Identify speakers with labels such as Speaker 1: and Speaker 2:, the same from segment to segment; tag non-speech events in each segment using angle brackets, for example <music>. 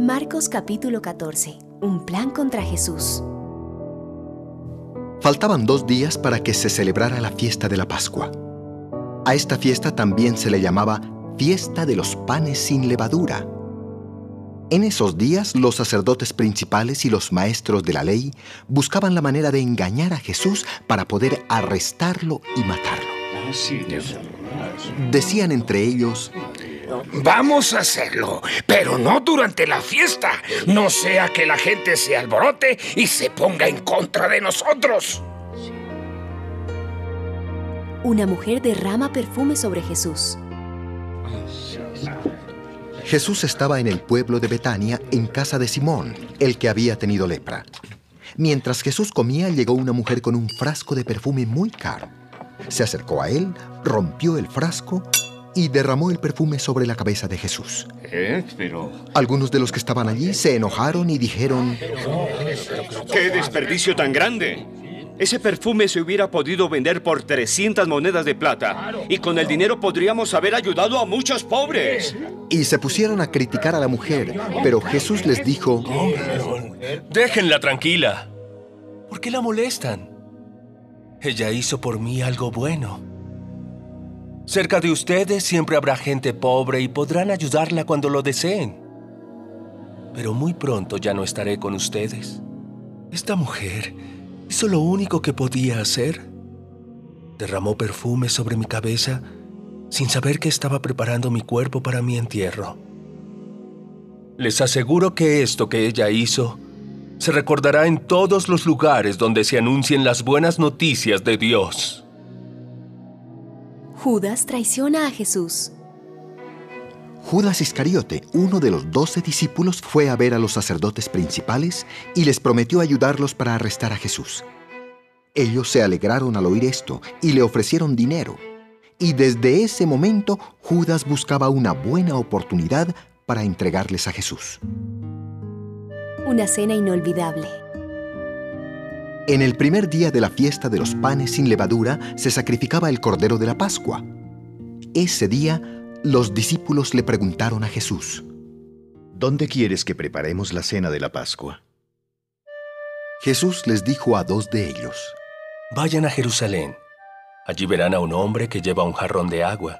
Speaker 1: Marcos capítulo 14. Un plan contra Jesús.
Speaker 2: Faltaban dos días para que se celebrara la fiesta de la Pascua. A esta fiesta también se le llamaba fiesta de los panes sin levadura. En esos días los sacerdotes principales y los maestros de la ley buscaban la manera de engañar a Jesús para poder arrestarlo y matarlo. Decían entre ellos,
Speaker 3: Vamos a hacerlo, pero no durante la fiesta. No sea que la gente se alborote y se ponga en contra de nosotros.
Speaker 1: Una mujer derrama perfume sobre Jesús.
Speaker 2: Jesús estaba en el pueblo de Betania en casa de Simón, el que había tenido lepra. Mientras Jesús comía, llegó una mujer con un frasco de perfume muy caro. Se acercó a él, rompió el frasco y derramó el perfume sobre la cabeza de Jesús.
Speaker 4: ¿Eh? Pero...
Speaker 2: Algunos de los que estaban allí se enojaron y dijeron,
Speaker 4: ¡Qué desperdicio tan grande! Ese perfume se hubiera podido vender por 300 monedas de plata y con el dinero podríamos haber ayudado a muchos pobres.
Speaker 2: y se pusieron a criticar a la mujer, pero Jesús les dijo,
Speaker 5: Déjenla tranquila. ¿Por qué la molestan? Ella hizo por mí algo bueno. Cerca de ustedes siempre habrá gente pobre y podrán ayudarla cuando lo deseen. Pero muy pronto ya no estaré con ustedes. Esta mujer hizo lo único que podía hacer. Derramó perfume sobre mi cabeza sin saber que estaba preparando mi cuerpo para mi entierro. Les aseguro que esto que ella hizo se recordará en todos los lugares donde se anuncien las buenas noticias de Dios.
Speaker 1: Judas traiciona a Jesús.
Speaker 2: Judas Iscariote, uno de los doce discípulos, fue a ver a los sacerdotes principales y les prometió ayudarlos para arrestar a Jesús. Ellos se alegraron al oír esto y le ofrecieron dinero. Y desde ese momento Judas buscaba una buena oportunidad para entregarles a Jesús.
Speaker 1: Una cena inolvidable.
Speaker 2: En el primer día de la fiesta de los panes sin levadura se sacrificaba el cordero de la Pascua. Ese día los discípulos le preguntaron a Jesús,
Speaker 6: ¿Dónde quieres que preparemos la cena de la Pascua?
Speaker 2: Jesús les dijo a dos de ellos,
Speaker 5: Vayan a Jerusalén. Allí verán a un hombre que lleva un jarrón de agua.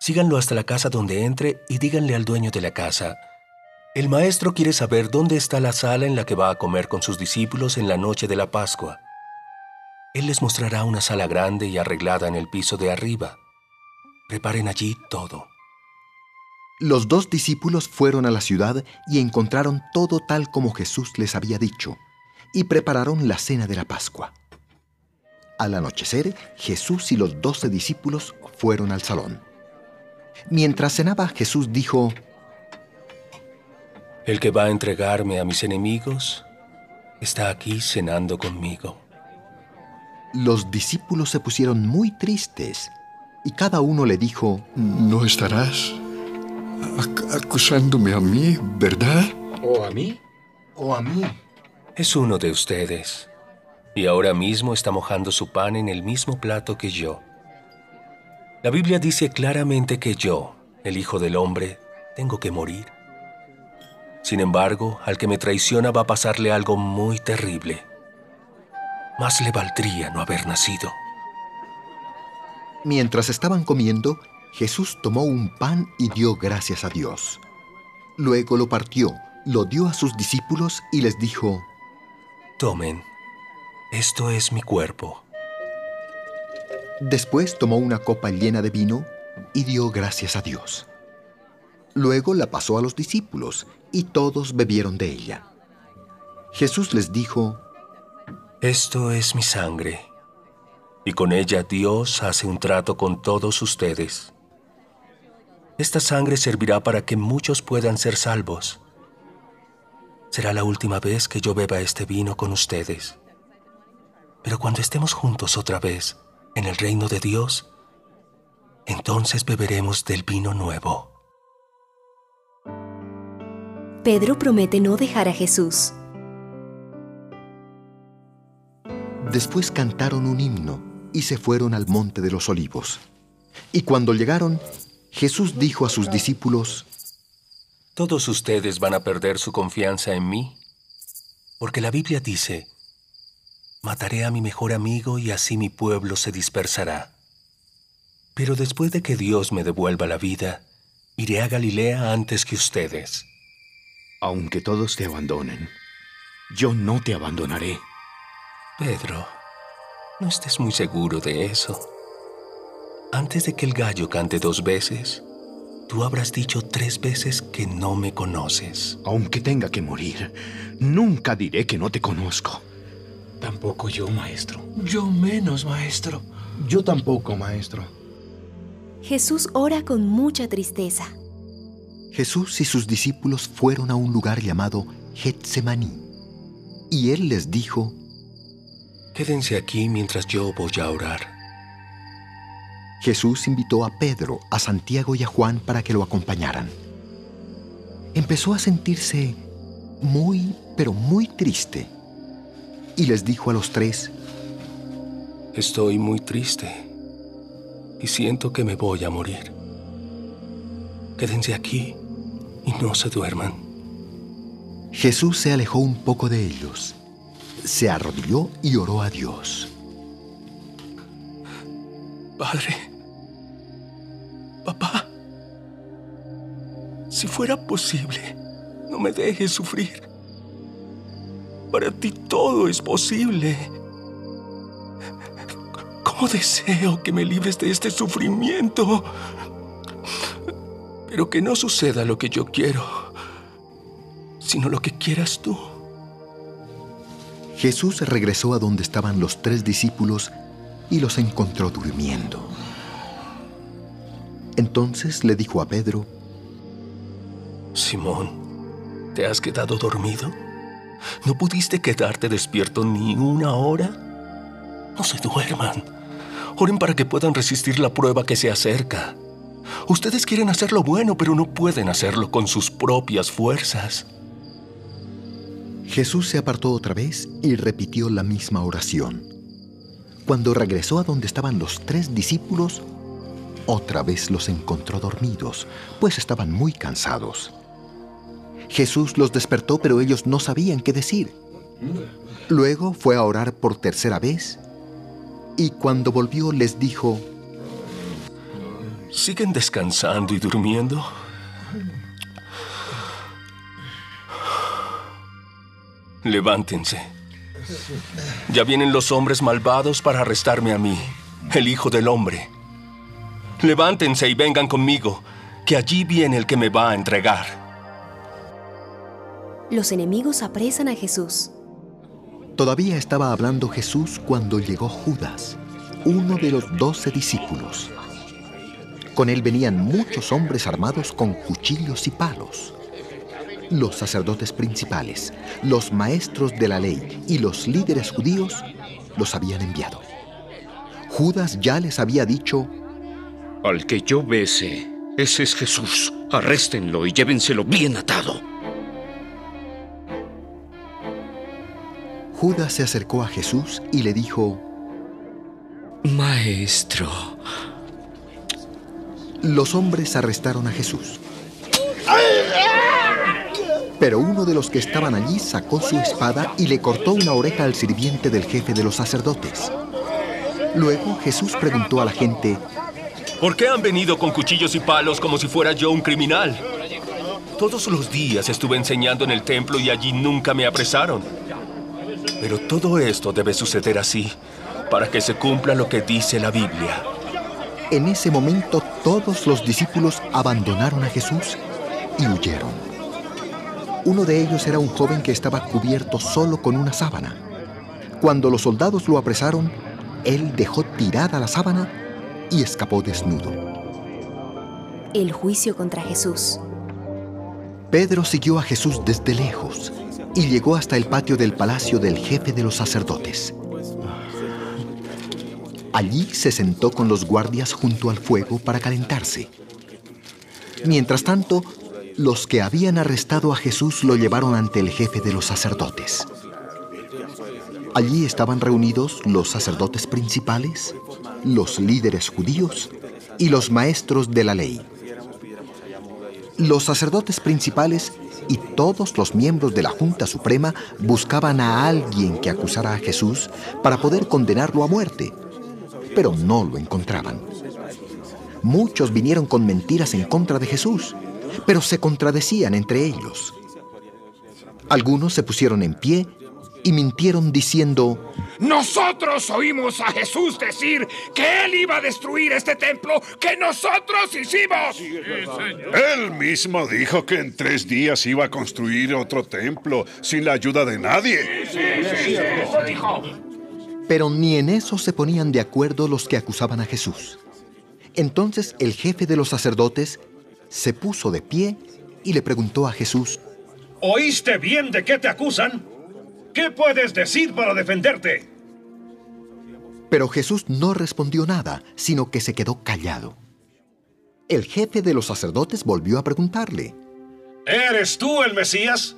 Speaker 5: Síganlo hasta la casa donde entre y díganle al dueño de la casa, el maestro quiere saber dónde está la sala en la que va a comer con sus discípulos en la noche de la Pascua. Él les mostrará una sala grande y arreglada en el piso de arriba. Preparen allí todo.
Speaker 2: Los dos discípulos fueron a la ciudad y encontraron todo tal como Jesús les había dicho, y prepararon la cena de la Pascua. Al anochecer, Jesús y los doce discípulos fueron al salón. Mientras cenaba, Jesús dijo,
Speaker 5: El que va a entregarme a mis enemigos está aquí cenando conmigo.
Speaker 2: los discípulos se pusieron muy tristes, y cada uno le dijo,
Speaker 7: No estarás ac- acusándome a mí, ¿verdad?
Speaker 3: ¿O a mí?
Speaker 2: ¿o a mí?
Speaker 5: Es uno de ustedes, y ahora mismo está mojando su pan en el mismo plato que yo. La Biblia dice claramente que yo, el Hijo del Hombre, tengo que morir. Sin embargo, al que me traiciona va a pasarle algo muy terrible. Más le valdría no haber nacido.
Speaker 2: Mientras estaban comiendo, Jesús tomó un pan y dio gracias a Dios. Luego lo partió, lo dio a sus discípulos y les dijo,
Speaker 5: Tomen, esto es mi cuerpo.
Speaker 2: Después tomó una copa llena de vino y dio gracias a Dios. Luego la pasó a los discípulos y todos bebieron de ella. Jesús les dijo,
Speaker 5: Esto es mi sangre, y con ella Dios hace un trato con todos ustedes. Esta sangre servirá para que muchos puedan ser salvos. Será la última vez que yo beba este vino con ustedes. Pero cuando estemos juntos otra vez en el reino de Dios, entonces beberemos del vino nuevo.
Speaker 1: Pedro promete no dejar a Jesús.
Speaker 2: Después cantaron un himno y se fueron al monte de los olivos. Y cuando llegaron, Jesús dijo a sus discípulos,
Speaker 5: Todos ustedes van a perder su confianza en mí, porque la Biblia dice, mataré a mi mejor amigo y así mi pueblo se dispersará. Pero después de que Dios me devuelva la vida, iré a Galilea antes que ustedes.
Speaker 6: Aunque todos te abandonen, yo no te abandonaré.
Speaker 5: Pedro, no estés muy seguro de eso. Antes de que el gallo cante dos veces, tú habrás dicho tres veces que no me conoces.
Speaker 6: Aunque tenga que morir, nunca diré que no te conozco.
Speaker 3: Tampoco yo, maestro.
Speaker 8: Yo menos, maestro.
Speaker 9: Yo tampoco, maestro.
Speaker 1: Jesús ora con mucha tristeza.
Speaker 2: Jesús y sus discípulos fueron a un lugar llamado Getsemaní. Y él les dijo,
Speaker 5: Quédense aquí mientras yo voy a orar.
Speaker 2: Jesús invitó a Pedro, a Santiago y a Juan para que lo acompañaran. Empezó a sentirse muy, pero muy triste. Y les dijo a los tres,
Speaker 5: Estoy muy triste y siento que me voy a morir. Quédense aquí y no se duerman.
Speaker 2: Jesús se alejó un poco de ellos, se arrodilló y oró a Dios.
Speaker 5: Padre, papá, si fuera posible, no me dejes sufrir. Para ti todo es posible. ¿Cómo deseo que me libres de este sufrimiento? Pero que no suceda lo que yo quiero, sino lo que quieras tú.
Speaker 2: Jesús regresó a donde estaban los tres discípulos y los encontró durmiendo. Entonces le dijo a Pedro,
Speaker 5: Simón, ¿te has quedado dormido? ¿No pudiste quedarte despierto ni una hora? No se duerman. Oren para que puedan resistir la prueba que se acerca. Ustedes quieren hacer lo bueno, pero no pueden hacerlo con sus propias fuerzas.
Speaker 2: Jesús se apartó otra vez y repitió la misma oración. Cuando regresó a donde estaban los tres discípulos, otra vez los encontró dormidos, pues estaban muy cansados. Jesús los despertó, pero ellos no sabían qué decir. Luego fue a orar por tercera vez y cuando volvió les dijo,
Speaker 5: ¿Siguen descansando y durmiendo? Levántense. Ya vienen los hombres malvados para arrestarme a mí, el Hijo del Hombre. Levántense y vengan conmigo, que allí viene el que me va a entregar.
Speaker 1: Los enemigos apresan a Jesús.
Speaker 2: Todavía estaba hablando Jesús cuando llegó Judas, uno de los doce discípulos. Con él venían muchos hombres armados con cuchillos y palos. Los sacerdotes principales, los maestros de la ley y los líderes judíos los habían enviado. Judas ya les había dicho,
Speaker 4: Al que yo bese, ese es Jesús. Arréstenlo y llévenselo bien atado.
Speaker 2: Judas se acercó a Jesús y le dijo,
Speaker 3: Maestro,
Speaker 2: los hombres arrestaron a Jesús. Pero uno de los que estaban allí sacó su espada y le cortó una oreja al sirviente del jefe de los sacerdotes. Luego Jesús preguntó a la gente,
Speaker 5: ¿Por qué han venido con cuchillos y palos como si fuera yo un criminal? Todos los días estuve enseñando en el templo y allí nunca me apresaron. Pero todo esto debe suceder así, para que se cumpla lo que dice la Biblia.
Speaker 2: En ese momento todos los discípulos abandonaron a Jesús y huyeron. Uno de ellos era un joven que estaba cubierto solo con una sábana. Cuando los soldados lo apresaron, él dejó tirada la sábana y escapó desnudo.
Speaker 1: El juicio contra Jesús.
Speaker 2: Pedro siguió a Jesús desde lejos y llegó hasta el patio del palacio del jefe de los sacerdotes. Allí se sentó con los guardias junto al fuego para calentarse. Mientras tanto, los que habían arrestado a Jesús lo llevaron ante el jefe de los sacerdotes. Allí estaban reunidos los sacerdotes principales, los líderes judíos y los maestros de la ley. Los sacerdotes principales y todos los miembros de la Junta Suprema buscaban a alguien que acusara a Jesús para poder condenarlo a muerte, pero no lo encontraban. Muchos vinieron con mentiras en contra de Jesús, pero se contradecían entre ellos. Algunos se pusieron en pie y mintieron diciendo,
Speaker 3: Nosotros oímos a Jesús decir que Él iba a destruir este templo que nosotros hicimos.
Speaker 10: Él mismo dijo que en tres días iba a construir otro templo sin la ayuda de nadie.
Speaker 2: Pero ni en eso se ponían de acuerdo los que acusaban a Jesús. Entonces el jefe de los sacerdotes se puso de pie y le preguntó a Jesús,
Speaker 11: ¿Oíste bien de qué te acusan? ¿Qué puedes decir para defenderte?
Speaker 2: Pero Jesús no respondió nada, sino que se quedó callado. El jefe de los sacerdotes volvió a preguntarle,
Speaker 11: ¿Eres tú el Mesías?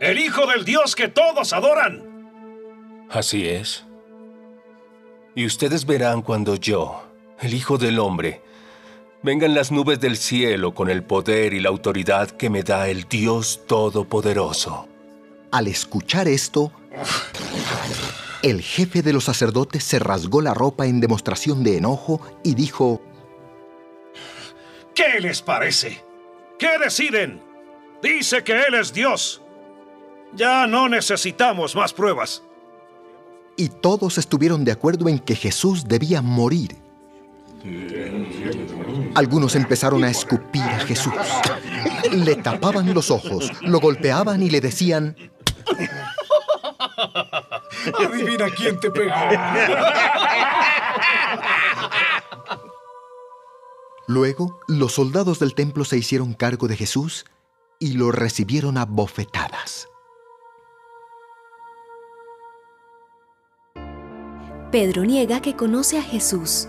Speaker 11: ¿El Hijo del Dios que todos adoran?
Speaker 5: Así es. Y ustedes verán cuando yo, el Hijo del Hombre, venga en las nubes del cielo con el poder y la autoridad que me da el Dios Todopoderoso.
Speaker 2: Al escuchar esto, el jefe de los sacerdotes se rasgó la ropa en demostración de enojo y dijo,
Speaker 11: ¿Qué les parece? ¿Qué deciden? Dice que Él es Dios. Ya no necesitamos más pruebas.
Speaker 2: Y todos estuvieron de acuerdo en que Jesús debía morir. Algunos empezaron a escupir a Jesús. Le tapaban los ojos, lo golpeaban y le decían,
Speaker 8: Adivina quién te pegó.
Speaker 2: Luego, los soldados del templo se hicieron cargo de Jesús y lo recibieron a bofetadas.
Speaker 1: Pedro niega que conoce a Jesús.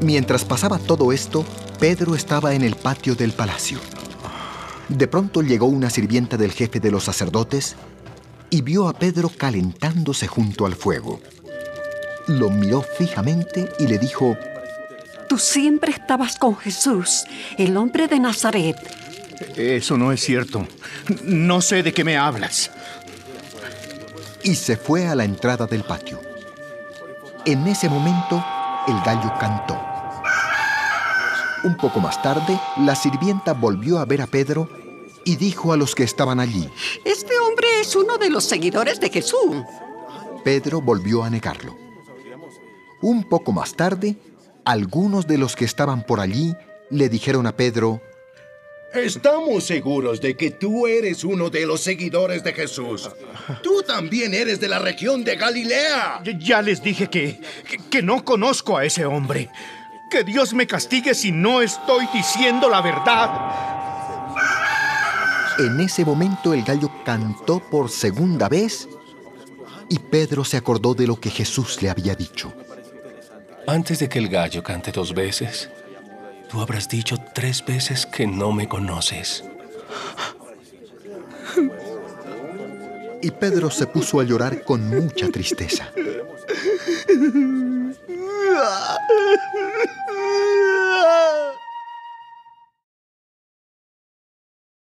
Speaker 2: Mientras pasaba todo esto, Pedro estaba en el patio del palacio. De pronto llegó una sirvienta del jefe de los sacerdotes y vio a Pedro calentándose junto al fuego. Lo miró fijamente y le dijo,
Speaker 12: Tú siempre estabas con Jesús, el hombre de Nazaret.
Speaker 6: Eso no es cierto. No sé de qué me hablas.
Speaker 2: Y se fue a la entrada del patio. En ese momento, el gallo cantó. Un poco más tarde, la sirvienta volvió a ver a Pedro y dijo a los que estaban allí,
Speaker 12: Este hombre es uno de los seguidores de Jesús.
Speaker 2: Pedro volvió a negarlo. Un poco más tarde, algunos de los que estaban por allí le dijeron a Pedro,
Speaker 13: Estamos seguros de que tú eres uno de los seguidores de Jesús. Tú también eres de la región de Galilea.
Speaker 6: Ya les dije que, que, que no conozco a ese hombre. Que Dios me castigue si no estoy diciendo la verdad.
Speaker 2: En ese momento el gallo cantó por segunda vez y Pedro se acordó de lo que Jesús le había dicho.
Speaker 5: Antes de que el gallo cante dos veces, tú habrás dicho tres veces que no me conoces.
Speaker 2: Y Pedro se puso a llorar con mucha tristeza. <laughs>